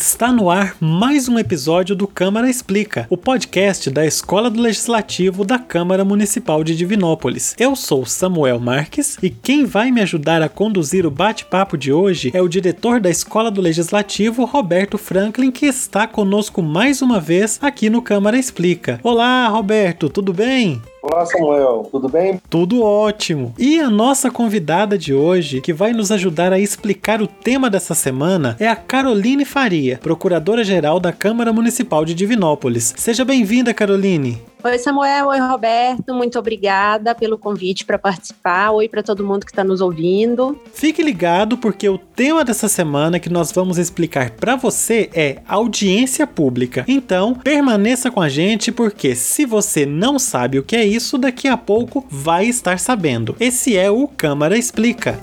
Está no ar mais um episódio do Câmara Explica, o podcast da Escola do Legislativo da Câmara Municipal de Divinópolis. Eu sou Samuel Marques e quem vai me ajudar a conduzir o bate-papo de hoje é o diretor da Escola do Legislativo, Roberto Franklin, que está conosco mais uma vez aqui no Câmara Explica. Olá, Roberto, tudo bem? Olá, Samuel, tudo bem? Tudo ótimo. E a nossa convidada de hoje, que vai nos ajudar a explicar o tema dessa semana, é a Caroline Faria, procuradora-geral da Câmara Municipal de Divinópolis. Seja bem-vinda, Caroline. Oi, Samuel. Oi, Roberto. Muito obrigada pelo convite para participar. Oi para todo mundo que está nos ouvindo. Fique ligado, porque o tema dessa semana que nós vamos explicar para você é audiência pública. Então, permaneça com a gente, porque se você não sabe o que é isso, daqui a pouco vai estar sabendo. Esse é o Câmara Explica.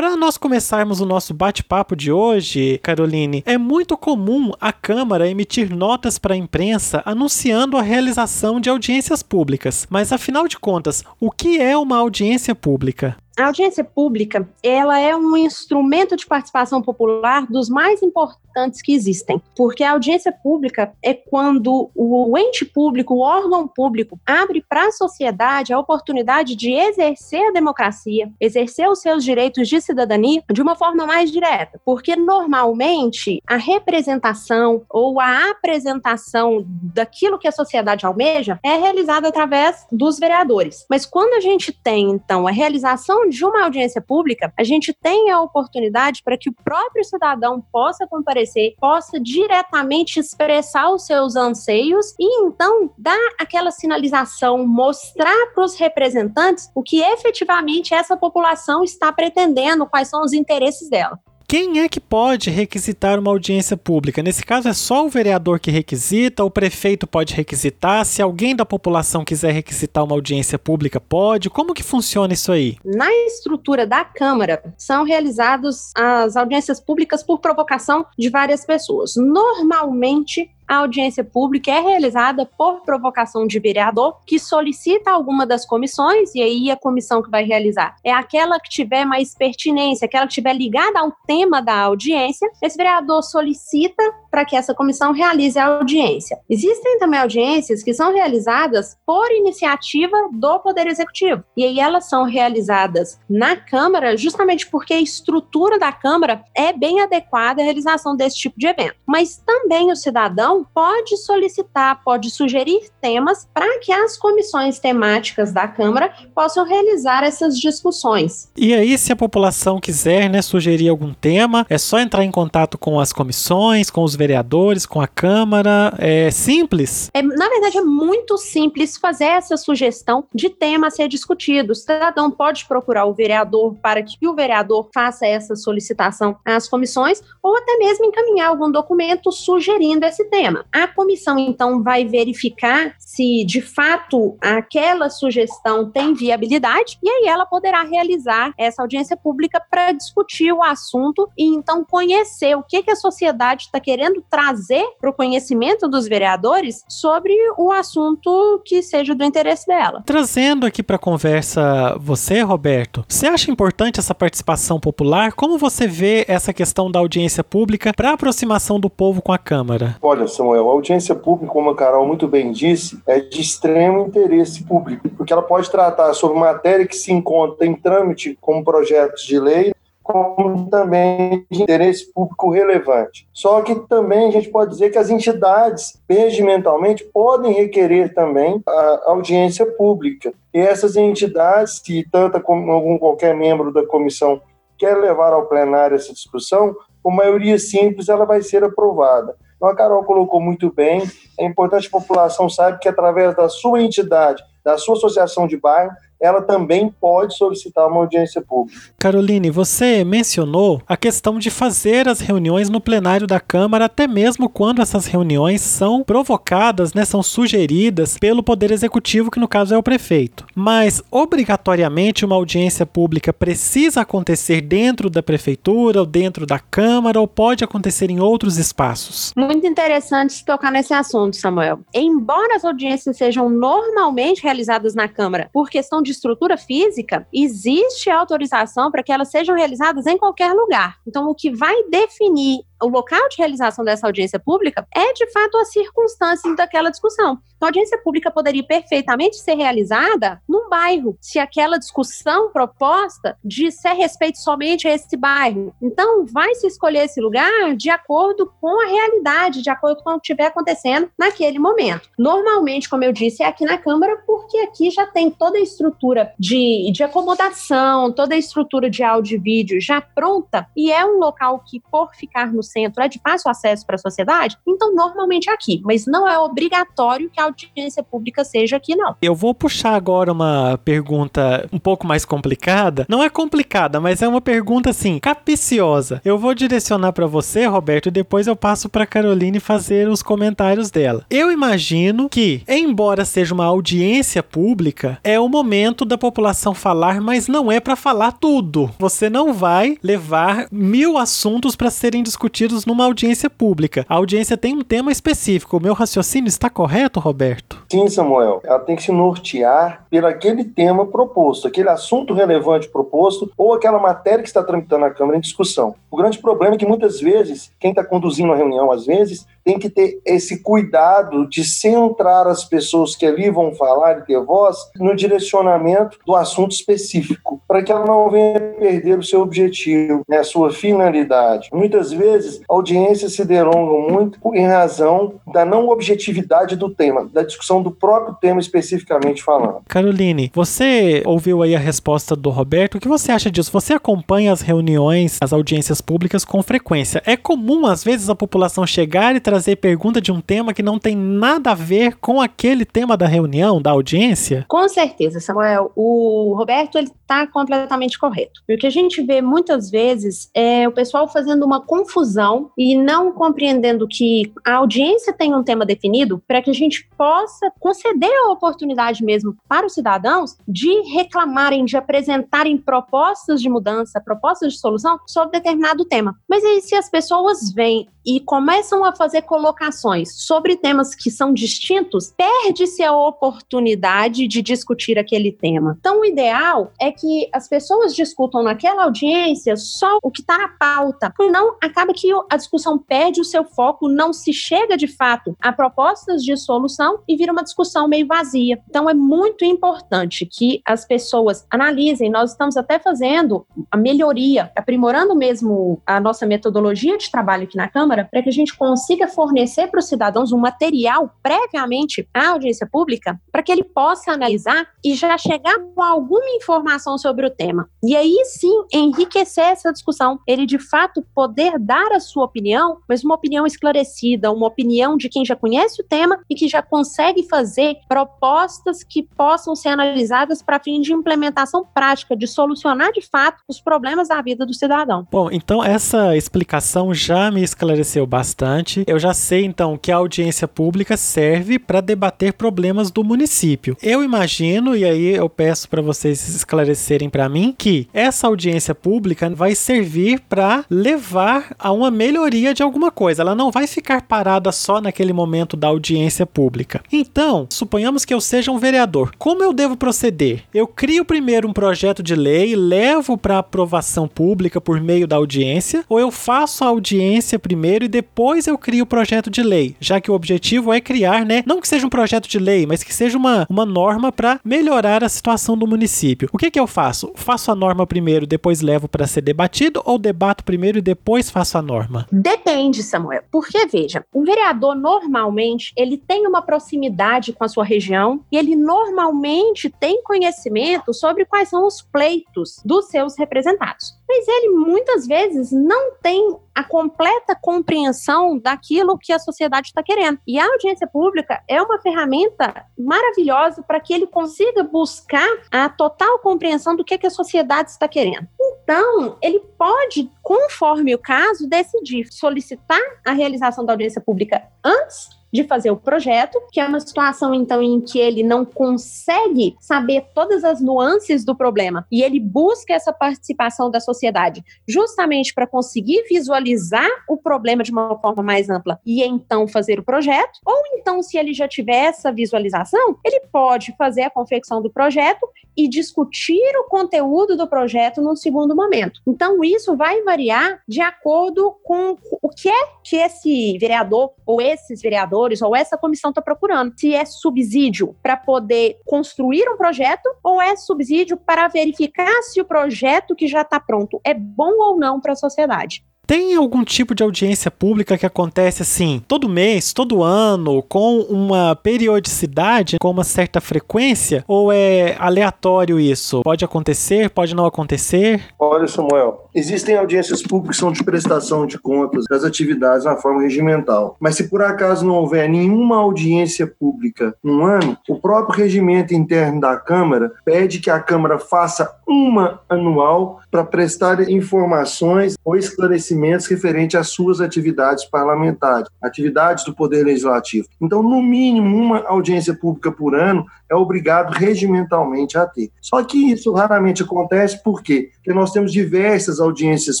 Nós começarmos o nosso bate-papo de hoje, Caroline, é muito comum a Câmara emitir notas para a imprensa anunciando a realização de audiências públicas. Mas afinal de contas, o que é uma audiência pública? A audiência pública, ela é um instrumento de participação popular dos mais importantes que existem, porque a audiência pública é quando o ente público, o órgão público, abre para a sociedade a oportunidade de exercer a democracia, exercer os seus direitos de cidadania de uma forma mais direta, porque normalmente a representação ou a apresentação daquilo que a sociedade almeja é realizada através dos vereadores. Mas quando a gente tem, então, a realização de uma audiência pública, a gente tem a oportunidade para que o próprio cidadão possa comparecer, possa diretamente expressar os seus anseios e então dar aquela sinalização, mostrar para os representantes o que efetivamente essa população está pretendendo, quais são os interesses dela quem é que pode requisitar uma audiência pública? Nesse caso, é só o vereador que requisita, o prefeito pode requisitar, se alguém da população quiser requisitar uma audiência pública, pode? Como que funciona isso aí? Na estrutura da Câmara, são realizadas as audiências públicas por provocação de várias pessoas. Normalmente, a audiência pública é realizada por provocação de vereador que solicita alguma das comissões, e aí a comissão que vai realizar é aquela que tiver mais pertinência, aquela que tiver ligada ao tema da audiência. Esse vereador solicita para que essa comissão realize a audiência. Existem também audiências que são realizadas por iniciativa do Poder Executivo, e aí elas são realizadas na Câmara justamente porque a estrutura da Câmara é bem adequada à realização desse tipo de evento. Mas também o cidadão pode solicitar, pode sugerir temas para que as comissões temáticas da Câmara possam realizar essas discussões. E aí, se a população quiser né, sugerir algum tema, é só entrar em contato com as comissões, com os vereadores, com a Câmara. É simples? É, na verdade, é muito simples fazer essa sugestão de tema a ser discutido. O cidadão pode procurar o vereador para que o vereador faça essa solicitação às comissões ou até mesmo encaminhar algum documento sugerindo esse tema. A comissão, então, vai verificar se de fato aquela sugestão tem viabilidade e aí ela poderá realizar essa audiência pública para discutir o assunto e então conhecer o que, que a sociedade está querendo trazer para o conhecimento dos vereadores sobre o assunto que seja do interesse dela. Trazendo aqui para a conversa você, Roberto, você acha importante essa participação popular? Como você vê essa questão da audiência pública para aproximação do povo com a Câmara? Olha, Samuel, a audiência pública, como a Carol muito bem disse, é de extremo interesse público, porque ela pode tratar sobre matéria que se encontra em trâmite como projetos de lei, como também de interesse público relevante. Só que também a gente pode dizer que as entidades, regimentalmente, podem requerer também a audiência pública. E essas entidades, se tanta como algum qualquer membro da comissão quer levar ao plenário essa discussão, por maioria simples ela vai ser aprovada. Então a Carol colocou muito bem. É importante que a população saiba que através da sua entidade, da sua associação de bairro, ela também pode solicitar uma audiência pública. Caroline, você mencionou a questão de fazer as reuniões no plenário da Câmara, até mesmo quando essas reuniões são provocadas, né, são sugeridas pelo Poder Executivo, que no caso é o prefeito. Mas, obrigatoriamente, uma audiência pública precisa acontecer dentro da prefeitura, ou dentro da Câmara, ou pode acontecer em outros espaços? Muito interessante tocar nesse assunto, Samuel. Embora as audiências sejam normalmente realizadas na Câmara por questão de de estrutura física, existe autorização para que elas sejam realizadas em qualquer lugar. Então, o que vai definir o local de realização dessa audiência pública é, de fato, a circunstância daquela discussão. Então, a audiência pública poderia perfeitamente ser realizada num bairro, se aquela discussão proposta disser respeito somente a esse bairro. Então, vai se escolher esse lugar de acordo com a realidade, de acordo com o que estiver acontecendo naquele momento. Normalmente, como eu disse, é aqui na Câmara, porque aqui já tem toda a estrutura de, de acomodação, toda a estrutura de áudio e vídeo já pronta, e é um local que, por ficar no centro, é de fácil acesso para a sociedade, então normalmente é aqui, mas não é obrigatório que a audiência pública seja aqui, não. Eu vou puxar agora uma pergunta um pouco mais complicada. Não é complicada, mas é uma pergunta assim, capiciosa. Eu vou direcionar para você, Roberto, e depois eu passo para Caroline fazer os comentários dela. Eu imagino que, embora seja uma audiência pública, é o momento da população falar, mas não é para falar tudo. Você não vai levar mil assuntos para serem discutidos numa audiência pública. A audiência tem um tema específico. O meu raciocínio está correto, Roberto? Sim, Samuel. Ela tem que se nortear pelo aquele tema proposto, aquele assunto relevante proposto ou aquela matéria que está tramitando na Câmara em discussão. O grande problema é que muitas vezes quem está conduzindo a reunião, às vezes, tem que ter esse cuidado de centrar as pessoas que ali vão falar e ter voz no direcionamento do assunto específico, para que ela não venha perder o seu objetivo, né, a sua finalidade. Muitas vezes, a audiência se delonga muito em razão da não objetividade do tema, da discussão do próprio tema especificamente falando. Caroline, você ouviu aí a resposta do Roberto. O que você acha disso? Você acompanha as reuniões, as audiências públicas com frequência. É comum, às vezes, a população chegar e trazer pergunta de um tema que não tem nada a ver com aquele tema da reunião, da audiência? Com certeza, Samuel. O Roberto ele está completamente correto. O que a gente vê muitas vezes é o pessoal fazendo uma confusão e não compreendendo que a audiência tem um tema definido para que a gente possa conceder a oportunidade mesmo para os cidadãos de reclamarem, de apresentarem propostas de mudança, propostas de solução sobre determinado tema. Mas aí, se as pessoas vêm e começam a fazer colocações sobre temas que são distintos, perde-se a oportunidade de discutir aquele tema. Então, o ideal é que as pessoas discutam naquela audiência só o que está na pauta, não acaba que a discussão perde o seu foco, não se chega de fato a propostas de solução e vira uma discussão meio vazia. Então, é muito importante que as pessoas analisem. Nós estamos até fazendo a melhoria, aprimorando mesmo a nossa metodologia de trabalho aqui na Câmara, para que a gente consiga fornecer para os cidadãos um material previamente à audiência pública, para que ele possa analisar e já chegar com alguma informação sobre o tema. E aí sim enriquecer essa discussão, ele de fato poder dar a sua opinião, mas uma opinião esclarecida, uma opinião de quem já conhece o tema e que já consegue fazer propostas que possam ser analisadas para fim de implementação prática, de solucionar de fato os problemas da vida do cidadão. Bom, então essa explicação já me esclareceu bastante. Eu já sei então que a audiência pública serve para debater problemas do município. Eu imagino, e aí eu peço para vocês esclarecerem para mim, que essa audiência pública vai servir para levar a uma melhoria de alguma coisa. Ela não vai ficar parada só naquele momento da audiência pública. Então, suponhamos que eu seja um vereador. Como eu devo proceder? Eu crio primeiro um projeto de lei, levo para aprovação pública por meio da audiência, ou eu faço a audiência primeiro e depois eu crio o projeto de lei, já que o objetivo é criar, né, não que seja um projeto de lei, mas que seja uma, uma norma para melhorar a situação do município. O que que eu faço? Faço a norma primeiro, depois levo para ser debatido ou debato primeiro e depois faço a norma? Depende, Samuel. Porque veja, o vereador normalmente ele tem uma proximidade com a sua região e ele normalmente tem conhecimento sobre quais são os pleitos dos seus representados. Mas ele muitas vezes não tem a completa compreensão daquilo que a sociedade está querendo. E a audiência pública é uma ferramenta maravilhosa para que ele consiga buscar a total compreensão do que, que a sociedade está querendo. Então, ele pode, conforme o caso, decidir solicitar a realização da audiência pública antes de fazer o projeto, que é uma situação então em que ele não consegue saber todas as nuances do problema. E ele busca essa participação da sociedade justamente para conseguir visualizar o problema de uma forma mais ampla e então fazer o projeto, ou então se ele já tiver essa visualização, ele pode fazer a confecção do projeto e discutir o conteúdo do projeto num segundo momento. Então, isso vai variar de acordo com o que é que esse vereador, ou esses vereadores, ou essa comissão está procurando. Se é subsídio para poder construir um projeto, ou é subsídio para verificar se o projeto que já está pronto é bom ou não para a sociedade. Tem algum tipo de audiência pública que acontece assim, todo mês, todo ano, com uma periodicidade, com uma certa frequência? Ou é aleatório isso? Pode acontecer, pode não acontecer? Olha, Samuel, existem audiências públicas que são de prestação de contas das atividades na forma regimental. Mas se por acaso não houver nenhuma audiência pública no ano, o próprio regimento interno da Câmara pede que a Câmara faça uma anual para prestar informações ou esclarecimentos referentes às suas atividades parlamentares, atividades do Poder Legislativo. Então, no mínimo, uma audiência pública por ano é obrigado regimentalmente a ter. Só que isso raramente acontece, por quê? Porque nós temos diversas audiências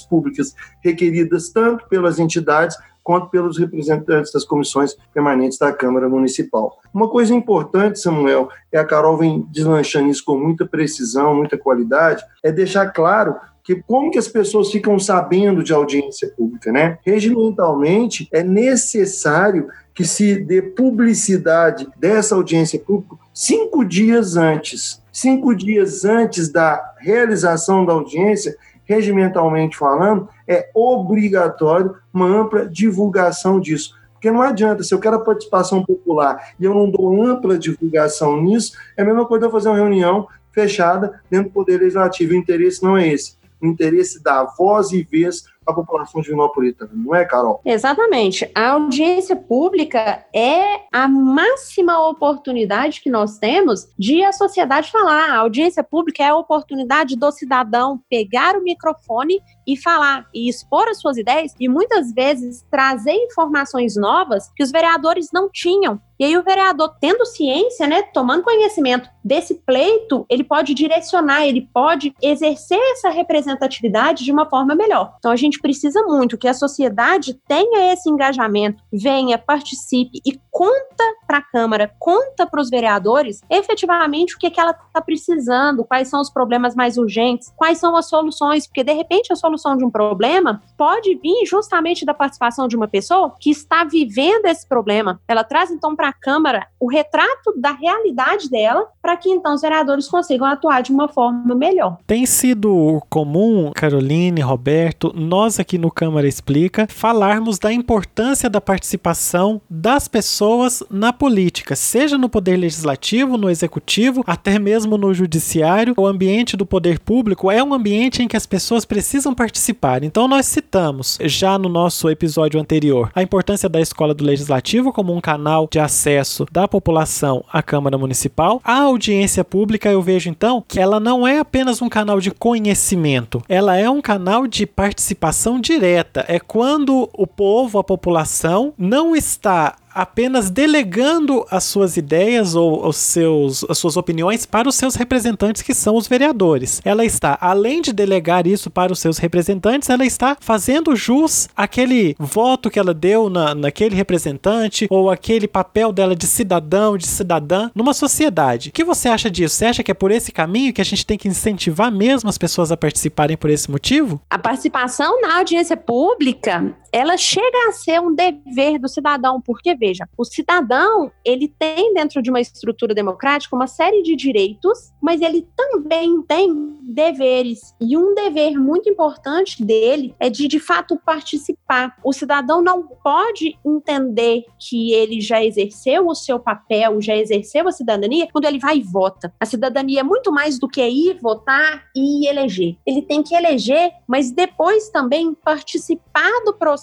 públicas requeridas tanto pelas entidades quanto pelos representantes das comissões permanentes da Câmara Municipal. Uma coisa importante, Samuel, é a Carol vem deslanchando isso com muita precisão, muita qualidade, é deixar claro que como que as pessoas ficam sabendo de audiência pública, né? Regimentalmente é necessário que se dê publicidade dessa audiência pública cinco dias antes. Cinco dias antes da realização da audiência, regimentalmente falando, é obrigatório uma ampla divulgação disso. Porque não adianta, se eu quero a participação popular e eu não dou ampla divulgação nisso, é a mesma coisa eu fazer uma reunião fechada dentro do Poder Legislativo. O interesse não é esse. O interesse da voz e vez a população divinopolitana, não é, Carol? Exatamente. A audiência pública é a máxima oportunidade que nós temos de a sociedade falar. A audiência pública é a oportunidade do cidadão pegar o microfone e falar e expor as suas ideias e muitas vezes trazer informações novas que os vereadores não tinham. E aí o vereador, tendo ciência, né, tomando conhecimento desse pleito, ele pode direcionar, ele pode exercer essa representatividade de uma forma melhor. Então a gente precisa muito que a sociedade tenha esse engajamento, venha, participe e conta para a Câmara, conta para os vereadores efetivamente o que, é que ela está precisando, quais são os problemas mais urgentes, quais são as soluções, porque de repente a solução de um problema pode vir justamente da participação de uma pessoa que está vivendo esse problema. Ela traz então para a Câmara o retrato da realidade dela, para que então os vereadores consigam atuar de uma forma melhor. Tem sido comum, Caroline, Roberto, nós aqui no Câmara Explica falarmos da importância da participação das pessoas na política, seja no poder legislativo, no executivo, até mesmo no judiciário. O ambiente do poder público é um ambiente em que as pessoas precisam participar. Então nós citamos já no nosso episódio anterior a importância da escola do legislativo como um canal de acesso da população à Câmara Municipal. A audiência pública eu vejo então que ela não é apenas um canal de conhecimento, ela é um canal de participação direta. É quando o povo, a população, não está apenas delegando as suas ideias ou os seus, as suas opiniões para os seus representantes, que são os vereadores. Ela está, além de delegar isso para os seus representantes, ela está fazendo jus àquele voto que ela deu na, naquele representante ou aquele papel dela de cidadão, de cidadã numa sociedade. O que você acha disso? Você acha que é por esse caminho que a gente tem que incentivar mesmo as pessoas a participarem por esse motivo? A participação na audiência pública, ela chega a ser um dever do cidadão, porque veja, o cidadão, ele tem dentro de uma estrutura democrática uma série de direitos, mas ele também tem deveres. E um dever muito importante dele é de, de fato, participar. O cidadão não pode entender que ele já exerceu o seu papel, já exerceu a cidadania, quando ele vai e vota. A cidadania é muito mais do que ir votar e eleger. Ele tem que eleger, mas depois também participar do processo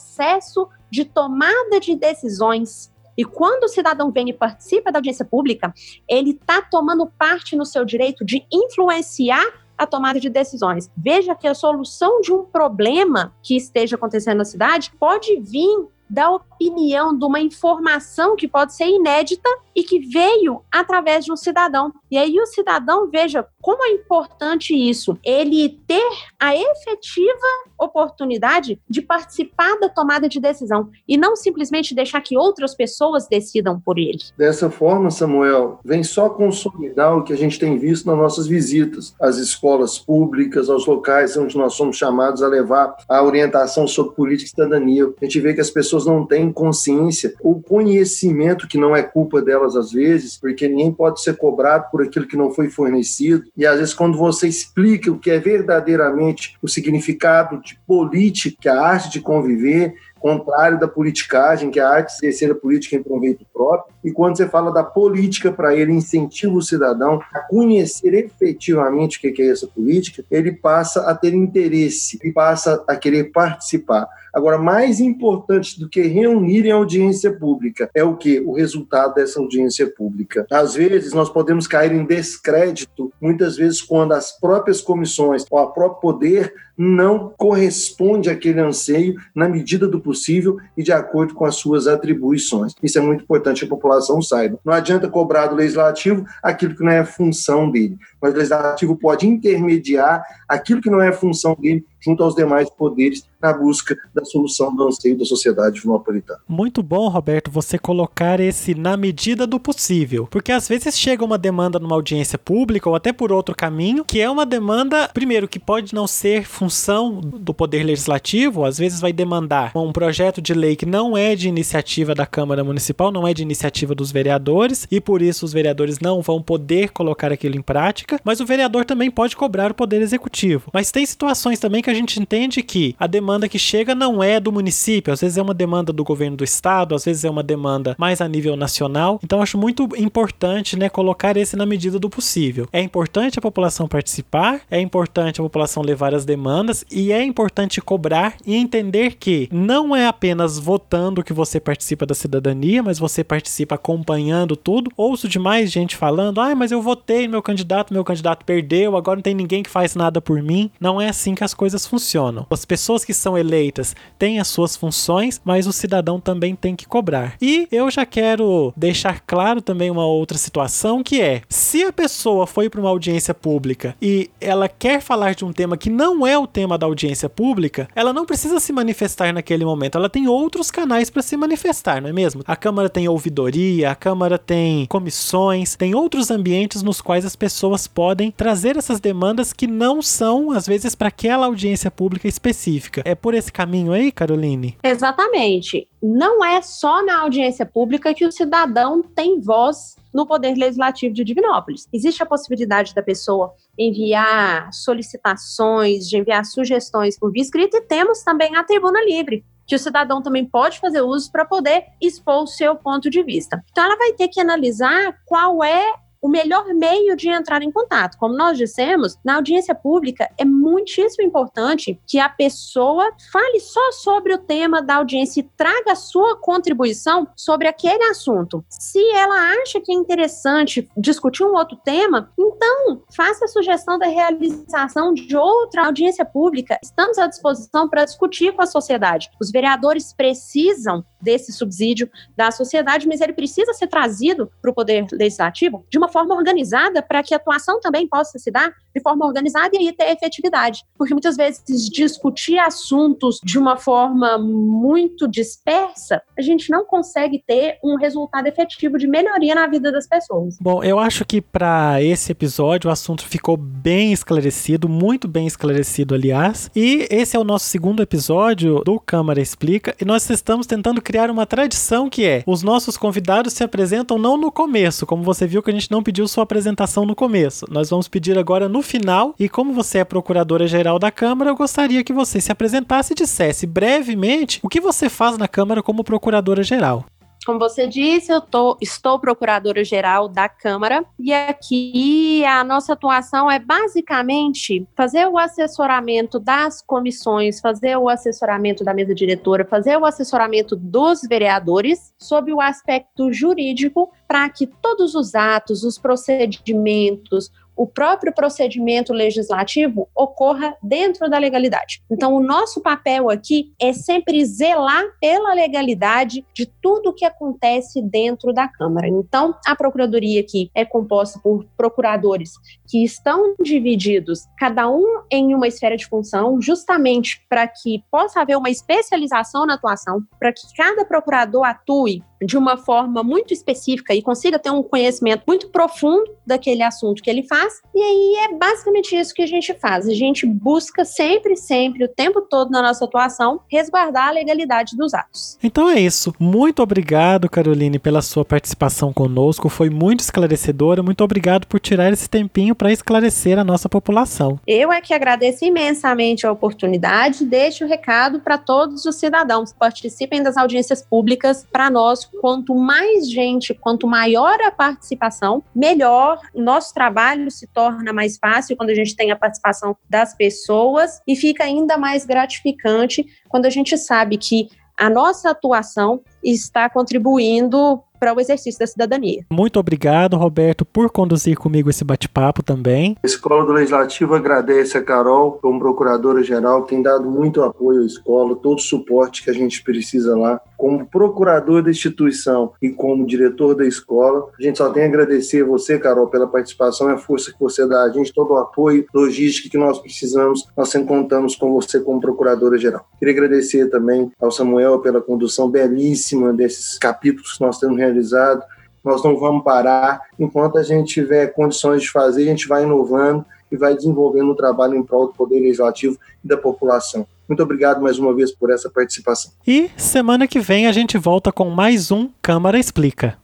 de tomada de decisões. E quando o cidadão vem e participa da audiência pública, ele está tomando parte no seu direito de influenciar a tomada de decisões. Veja que a solução de um problema que esteja acontecendo na cidade pode vir da opinião, de uma informação que pode ser inédita e que veio através de um cidadão. E aí o cidadão veja como é importante isso, ele ter a efetiva oportunidade de participar da tomada de decisão e não simplesmente deixar que outras pessoas decidam por ele. Dessa forma, Samuel, vem só consolidar o que a gente tem visto nas nossas visitas às escolas públicas, aos locais onde nós somos chamados a levar a orientação sobre política e cidadania. A gente vê que as pessoas não têm consciência ou conhecimento que não é culpa delas às vezes, porque ninguém pode ser cobrado por aquilo que não foi fornecido. E às vezes quando você explica o que é verdadeiramente o significado de política, a arte de conviver, contrário da politicagem, que a arte de exercer a política em proveito próprio. E quando você fala da política para ele, incentiva o cidadão a conhecer efetivamente o que é essa política, ele passa a ter interesse e passa a querer participar. Agora, mais importante do que reunir em audiência pública é o que? O resultado dessa audiência pública. Às vezes, nós podemos cair em descrédito, muitas vezes, quando as próprias comissões ou a próprio poder não corresponde àquele anseio na medida do possível e de acordo com as suas atribuições. Isso é muito importante que a população saiba. Não adianta cobrar do legislativo aquilo que não é função dele, mas o legislativo pode intermediar aquilo que não é função dele junto aos demais poderes na busca da solução do anseio da sociedade napolitana. Muito bom, Roberto, você colocar esse na medida do possível, porque às vezes chega uma demanda numa audiência pública ou até por outro caminho, que é uma demanda, primeiro, que pode não ser função do poder legislativo, às vezes vai demandar um projeto de lei que não é de iniciativa da Câmara Municipal, não é de iniciativa dos vereadores, e por isso os vereadores não vão poder colocar aquilo em prática, mas o vereador também pode cobrar o poder executivo. Mas tem situações também que que a gente entende que a demanda que chega não é do município, às vezes é uma demanda do governo do estado, às vezes é uma demanda mais a nível nacional. Então acho muito importante, né, colocar esse na medida do possível. É importante a população participar, é importante a população levar as demandas e é importante cobrar e entender que não é apenas votando que você participa da cidadania, mas você participa acompanhando tudo. Ouço demais gente falando: "Ah, mas eu votei meu candidato, meu candidato perdeu, agora não tem ninguém que faz nada por mim". Não é assim que as coisas coisas funcionam. As pessoas que são eleitas têm as suas funções, mas o cidadão também tem que cobrar. E eu já quero deixar claro também uma outra situação que é: se a pessoa foi para uma audiência pública e ela quer falar de um tema que não é o tema da audiência pública, ela não precisa se manifestar naquele momento. Ela tem outros canais para se manifestar, não é mesmo? A Câmara tem ouvidoria, a Câmara tem comissões, tem outros ambientes nos quais as pessoas podem trazer essas demandas que não são, às vezes, para aquela audiência audiência pública específica. É por esse caminho aí, Caroline? Exatamente. Não é só na audiência pública que o cidadão tem voz no Poder Legislativo de Divinópolis. Existe a possibilidade da pessoa enviar solicitações, de enviar sugestões por via escrita e temos também a tribuna livre, que o cidadão também pode fazer uso para poder expor o seu ponto de vista. Então, ela vai ter que analisar qual é o melhor meio de entrar em contato. Como nós dissemos, na audiência pública é muitíssimo importante que a pessoa fale só sobre o tema da audiência e traga a sua contribuição sobre aquele assunto. Se ela acha que é interessante discutir um outro tema, então faça a sugestão da realização de outra audiência pública. Estamos à disposição para discutir com a sociedade. Os vereadores precisam desse subsídio da sociedade, mas ele precisa ser trazido para o poder legislativo de uma forma organizada para que a atuação também possa se dar de forma organizada e aí ter efetividade. Porque muitas vezes discutir assuntos de uma forma muito dispersa, a gente não consegue ter um resultado efetivo de melhoria na vida das pessoas. Bom, eu acho que para esse episódio o assunto ficou bem esclarecido, muito bem esclarecido, aliás. E esse é o nosso segundo episódio do Câmara Explica e nós estamos tentando criar uma tradição que é: os nossos convidados se apresentam não no começo, como você viu que a gente não pediu sua apresentação no começo. Nós vamos pedir agora no final. E como você é procuradora-geral da Câmara, eu gostaria que você se apresentasse e dissesse brevemente o que você faz na Câmara como procuradora-geral. Como você disse, eu tô, estou procuradora-geral da Câmara e aqui a nossa atuação é basicamente fazer o assessoramento das comissões, fazer o assessoramento da mesa diretora, fazer o assessoramento dos vereadores sob o aspecto jurídico para que todos os atos, os procedimentos, o próprio procedimento legislativo ocorra dentro da legalidade. Então, o nosso papel aqui é sempre zelar pela legalidade de tudo que acontece dentro da Câmara. Então, a Procuradoria aqui é composta por procuradores que estão divididos, cada um em uma esfera de função, justamente para que possa haver uma especialização na atuação, para que cada procurador atue de uma forma muito específica e consiga ter um conhecimento muito profundo daquele assunto que ele faz. E aí é basicamente isso que a gente faz. A gente busca sempre, sempre, o tempo todo na nossa atuação, resguardar a legalidade dos atos. Então é isso. Muito obrigado, Caroline, pela sua participação conosco. Foi muito esclarecedora. Muito obrigado por tirar esse tempinho para esclarecer a nossa população. Eu é que agradeço imensamente a oportunidade. Deixo o recado para todos os cidadãos. Participem das audiências públicas. Para nós, quanto mais gente, quanto maior a participação, melhor nosso trabalho se torna mais fácil quando a gente tem a participação das pessoas e fica ainda mais gratificante quando a gente sabe que a nossa atuação está contribuindo para o exercício da cidadania. Muito obrigado, Roberto, por conduzir comigo esse bate-papo também. A Escola do Legislativo agradece a Carol, como procuradora-geral, que tem dado muito apoio à escola, todo o suporte que a gente precisa lá. Como procurador da instituição e como diretor da escola, a gente só tem a agradecer a você, Carol, pela participação e a força que você dá a gente, todo o apoio logístico que nós precisamos, nós sempre contamos com você como procuradora-geral. Queria agradecer também ao Samuel pela condução belíssima desses capítulos que nós temos realizado. Nós não vamos parar. Enquanto a gente tiver condições de fazer, a gente vai inovando e vai desenvolvendo um trabalho em prol do Poder Legislativo e da população. Muito obrigado mais uma vez por essa participação. E semana que vem a gente volta com mais um Câmara Explica.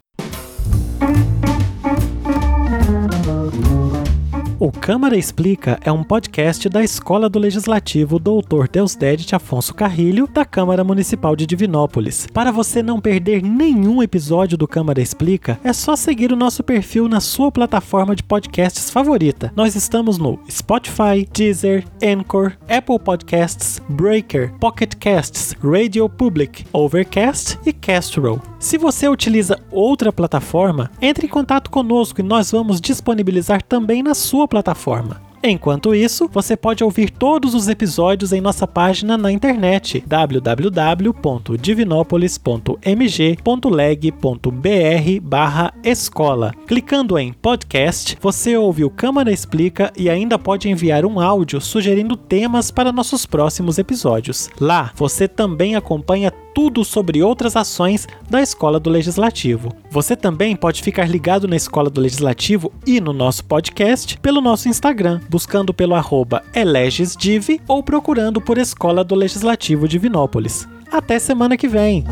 O Câmara Explica é um podcast da Escola do Legislativo Dr. Deusdedit Afonso Carrilho, da Câmara Municipal de Divinópolis. Para você não perder nenhum episódio do Câmara Explica, é só seguir o nosso perfil na sua plataforma de podcasts favorita. Nós estamos no Spotify, Deezer, Anchor, Apple Podcasts, Breaker, Pocket Casts, Radio Public, Overcast e Castro. Se você utiliza outra plataforma, entre em contato conosco e nós vamos disponibilizar também na sua plataforma. Enquanto isso, você pode ouvir todos os episódios em nossa página na internet www.divinopolis.mg.leg.br/escola. Clicando em podcast, você ouve o Câmara Explica e ainda pode enviar um áudio sugerindo temas para nossos próximos episódios. Lá, você também acompanha tudo sobre outras ações da Escola do Legislativo. Você também pode ficar ligado na Escola do Legislativo e no nosso podcast pelo nosso Instagram, buscando pelo arroba elegesdiv ou procurando por Escola do Legislativo de Vinópolis. Até semana que vem!